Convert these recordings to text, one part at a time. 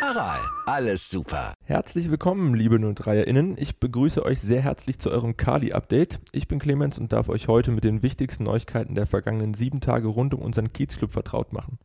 Aral, alles super. Herzlich willkommen, liebe 03erInnen. Ich begrüße euch sehr herzlich zu eurem Kali-Update. Ich bin Clemens und darf euch heute mit den wichtigsten Neuigkeiten der vergangenen sieben Tage rund um unseren Kiezclub vertraut machen.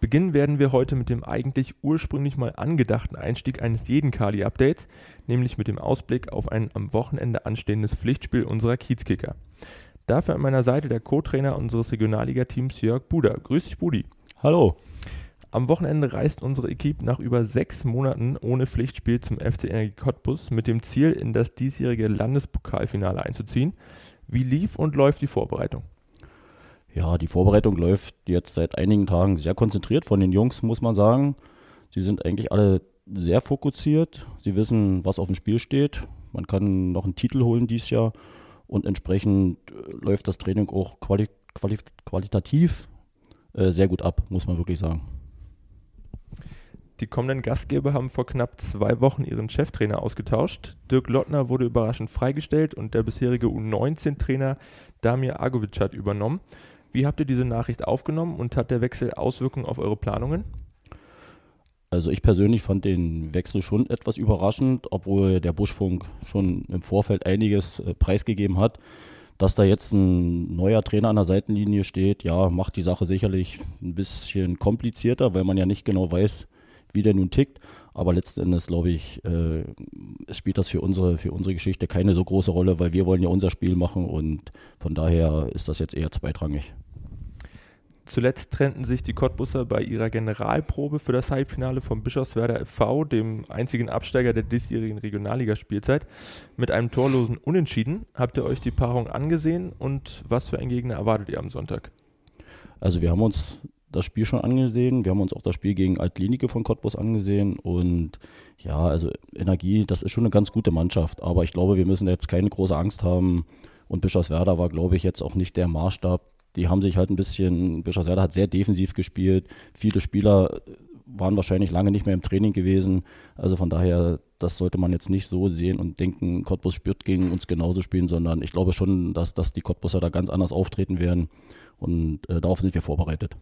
Beginnen werden wir heute mit dem eigentlich ursprünglich mal angedachten Einstieg eines jeden Kali-Updates, nämlich mit dem Ausblick auf ein am Wochenende anstehendes Pflichtspiel unserer Kiezkicker. Dafür an meiner Seite der Co-Trainer unseres Regionalliga-Teams Jörg Buder. Grüß dich, Budi. Hallo. Am Wochenende reist unsere Equipe nach über sechs Monaten ohne Pflichtspiel zum FC Energie Cottbus mit dem Ziel, in das diesjährige Landespokalfinale einzuziehen. Wie lief und läuft die Vorbereitung? Ja, die Vorbereitung läuft jetzt seit einigen Tagen sehr konzentriert von den Jungs, muss man sagen. Sie sind eigentlich alle sehr fokussiert. Sie wissen, was auf dem Spiel steht. Man kann noch einen Titel holen dieses Jahr und entsprechend äh, läuft das Training auch quali quali qualitativ äh, sehr gut ab, muss man wirklich sagen. Die kommenden Gastgeber haben vor knapp zwei Wochen ihren Cheftrainer ausgetauscht. Dirk Lottner wurde überraschend freigestellt und der bisherige U19-Trainer Damir Agovic hat übernommen. Wie habt ihr diese Nachricht aufgenommen und hat der Wechsel Auswirkungen auf eure Planungen? Also ich persönlich fand den Wechsel schon etwas überraschend, obwohl der Buschfunk schon im Vorfeld einiges äh, preisgegeben hat. Dass da jetzt ein neuer Trainer an der Seitenlinie steht, ja, macht die Sache sicherlich ein bisschen komplizierter, weil man ja nicht genau weiß, wie der nun tickt. Aber letzten Endes, glaube ich, äh, spielt das für unsere, für unsere Geschichte keine so große Rolle, weil wir wollen ja unser Spiel machen und von daher ist das jetzt eher zweitrangig. Zuletzt trennten sich die Cottbusser bei ihrer Generalprobe für das Halbfinale vom Bischofswerder FV, dem einzigen Absteiger der diesjährigen Regionalligaspielzeit, mit einem torlosen Unentschieden. Habt ihr euch die Paarung angesehen und was für einen Gegner erwartet ihr am Sonntag? Also wir haben uns das Spiel schon angesehen. Wir haben uns auch das Spiel gegen Altlinike von Cottbus angesehen. Und ja, also Energie, das ist schon eine ganz gute Mannschaft. Aber ich glaube, wir müssen jetzt keine große Angst haben. Und Bischofswerda war, glaube ich, jetzt auch nicht der Maßstab. Die haben sich halt ein bisschen, Bischofswerda hat sehr defensiv gespielt. Viele Spieler waren wahrscheinlich lange nicht mehr im Training gewesen. Also von daher, das sollte man jetzt nicht so sehen und denken, Cottbus spürt gegen uns genauso spielen, sondern ich glaube schon, dass, dass die Cottbuser da ganz anders auftreten werden. Und äh, darauf sind wir vorbereitet.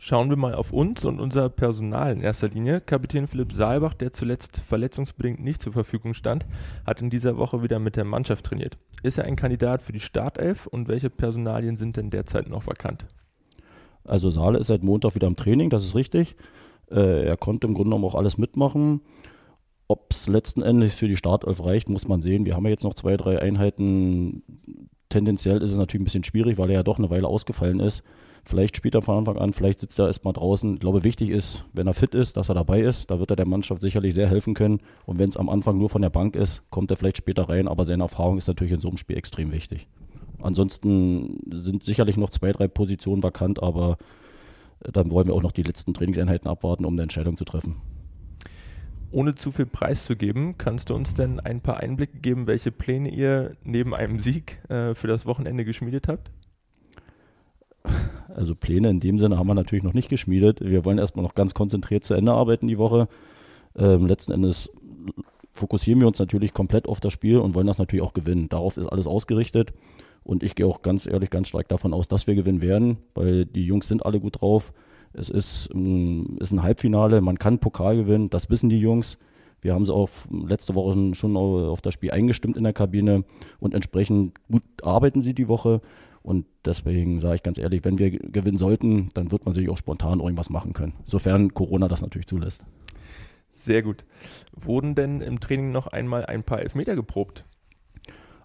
Schauen wir mal auf uns und unser Personal in erster Linie. Kapitän Philipp Saalbach, der zuletzt verletzungsbedingt nicht zur Verfügung stand, hat in dieser Woche wieder mit der Mannschaft trainiert. Ist er ein Kandidat für die Startelf und welche Personalien sind denn derzeit noch vakant? Also Saale ist seit Montag wieder im Training, das ist richtig. Äh, er konnte im Grunde genommen auch alles mitmachen. Ob es letzten Endes für die Startelf reicht, muss man sehen. Wir haben ja jetzt noch zwei, drei Einheiten. Tendenziell ist es natürlich ein bisschen schwierig, weil er ja doch eine Weile ausgefallen ist. Vielleicht spielt er von Anfang an, vielleicht sitzt er erstmal draußen. Ich glaube, wichtig ist, wenn er fit ist, dass er dabei ist. Da wird er der Mannschaft sicherlich sehr helfen können. Und wenn es am Anfang nur von der Bank ist, kommt er vielleicht später rein. Aber seine Erfahrung ist natürlich in so einem Spiel extrem wichtig. Ansonsten sind sicherlich noch zwei, drei Positionen vakant, aber äh, dann wollen wir auch noch die letzten Trainingseinheiten abwarten, um eine Entscheidung zu treffen. Ohne zu viel preiszugeben, kannst du uns denn ein paar Einblicke geben, welche Pläne ihr neben einem Sieg äh, für das Wochenende geschmiedet habt? Also Pläne in dem Sinne haben wir natürlich noch nicht geschmiedet. Wir wollen erstmal noch ganz konzentriert zu Ende arbeiten die Woche. Ähm, letzten Endes fokussieren wir uns natürlich komplett auf das Spiel und wollen das natürlich auch gewinnen. Darauf ist alles ausgerichtet. Und ich gehe auch ganz ehrlich, ganz stark davon aus, dass wir gewinnen werden, weil die Jungs sind alle gut drauf. Es ist, ähm, ist ein Halbfinale, man kann Pokal gewinnen, das wissen die Jungs. Wir haben sie auch letzte Woche schon auf das Spiel eingestimmt in der Kabine und entsprechend gut arbeiten sie die Woche. Und deswegen sage ich ganz ehrlich, wenn wir gewinnen sollten, dann wird man sich auch spontan irgendwas machen können, sofern Corona das natürlich zulässt. Sehr gut. Wurden denn im Training noch einmal ein paar Elfmeter geprobt?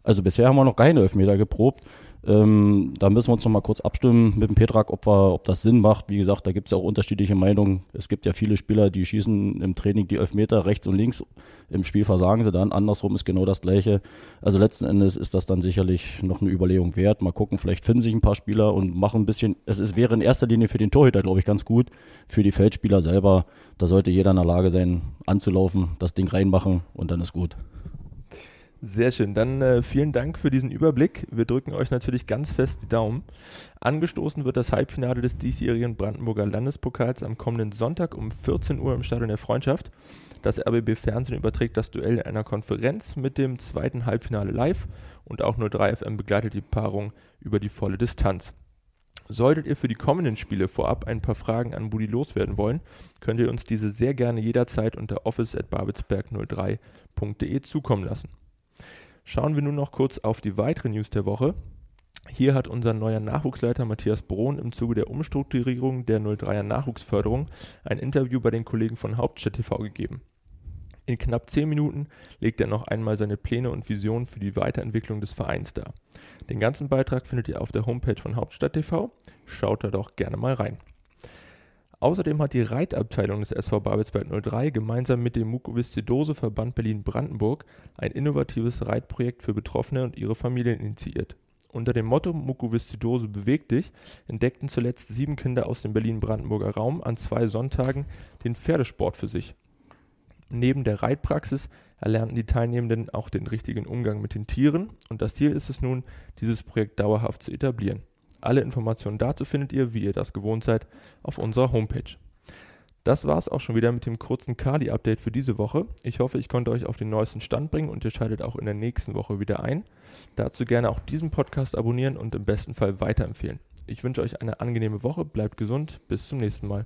Also bisher haben wir noch keine Elfmeter geprobt. Ähm, da müssen wir uns noch mal kurz abstimmen mit dem Petrak, ob, wir, ob das Sinn macht. Wie gesagt, da gibt es ja auch unterschiedliche Meinungen. Es gibt ja viele Spieler, die schießen im Training die Elfmeter rechts und links. Im Spiel versagen sie dann. Andersrum ist genau das Gleiche. Also letzten Endes ist das dann sicherlich noch eine Überlegung wert. Mal gucken, vielleicht finden sich ein paar Spieler und machen ein bisschen. Es ist, wäre in erster Linie für den Torhüter, glaube ich, ganz gut. Für die Feldspieler selber, da sollte jeder in der Lage sein, anzulaufen, das Ding reinmachen und dann ist gut. Sehr schön. Dann äh, vielen Dank für diesen Überblick. Wir drücken euch natürlich ganz fest die Daumen. Angestoßen wird das Halbfinale des diesjährigen Brandenburger Landespokals am kommenden Sonntag um 14 Uhr im Stadion der Freundschaft. Das RBB Fernsehen überträgt das Duell in einer Konferenz mit dem zweiten Halbfinale live und auch nur 3FM begleitet die Paarung über die volle Distanz. Solltet ihr für die kommenden Spiele vorab ein paar Fragen an Budi loswerden wollen, könnt ihr uns diese sehr gerne jederzeit unter office@babelsberg03.de zukommen lassen. Schauen wir nun noch kurz auf die weiteren News der Woche. Hier hat unser neuer Nachwuchsleiter Matthias Brohn im Zuge der Umstrukturierung der 03er Nachwuchsförderung ein Interview bei den Kollegen von Hauptstadt TV gegeben. In knapp 10 Minuten legt er noch einmal seine Pläne und Visionen für die Weiterentwicklung des Vereins dar. Den ganzen Beitrag findet ihr auf der Homepage von Hauptstadt TV. Schaut da doch gerne mal rein. Außerdem hat die Reitabteilung des SV Babelsberg 03 gemeinsam mit dem Mukoviszidose Verband Berlin-Brandenburg ein innovatives Reitprojekt für Betroffene und ihre Familien initiiert. Unter dem Motto Mukoviszidose bewegt dich entdeckten zuletzt sieben Kinder aus dem Berlin-Brandenburger Raum an zwei Sonntagen den Pferdesport für sich. Neben der Reitpraxis erlernten die Teilnehmenden auch den richtigen Umgang mit den Tieren und das Ziel ist es nun, dieses Projekt dauerhaft zu etablieren. Alle Informationen dazu findet ihr, wie ihr das gewohnt seid, auf unserer Homepage. Das war es auch schon wieder mit dem kurzen Kali-Update für diese Woche. Ich hoffe, ich konnte euch auf den neuesten Stand bringen und ihr schaltet auch in der nächsten Woche wieder ein. Dazu gerne auch diesen Podcast abonnieren und im besten Fall weiterempfehlen. Ich wünsche euch eine angenehme Woche, bleibt gesund, bis zum nächsten Mal.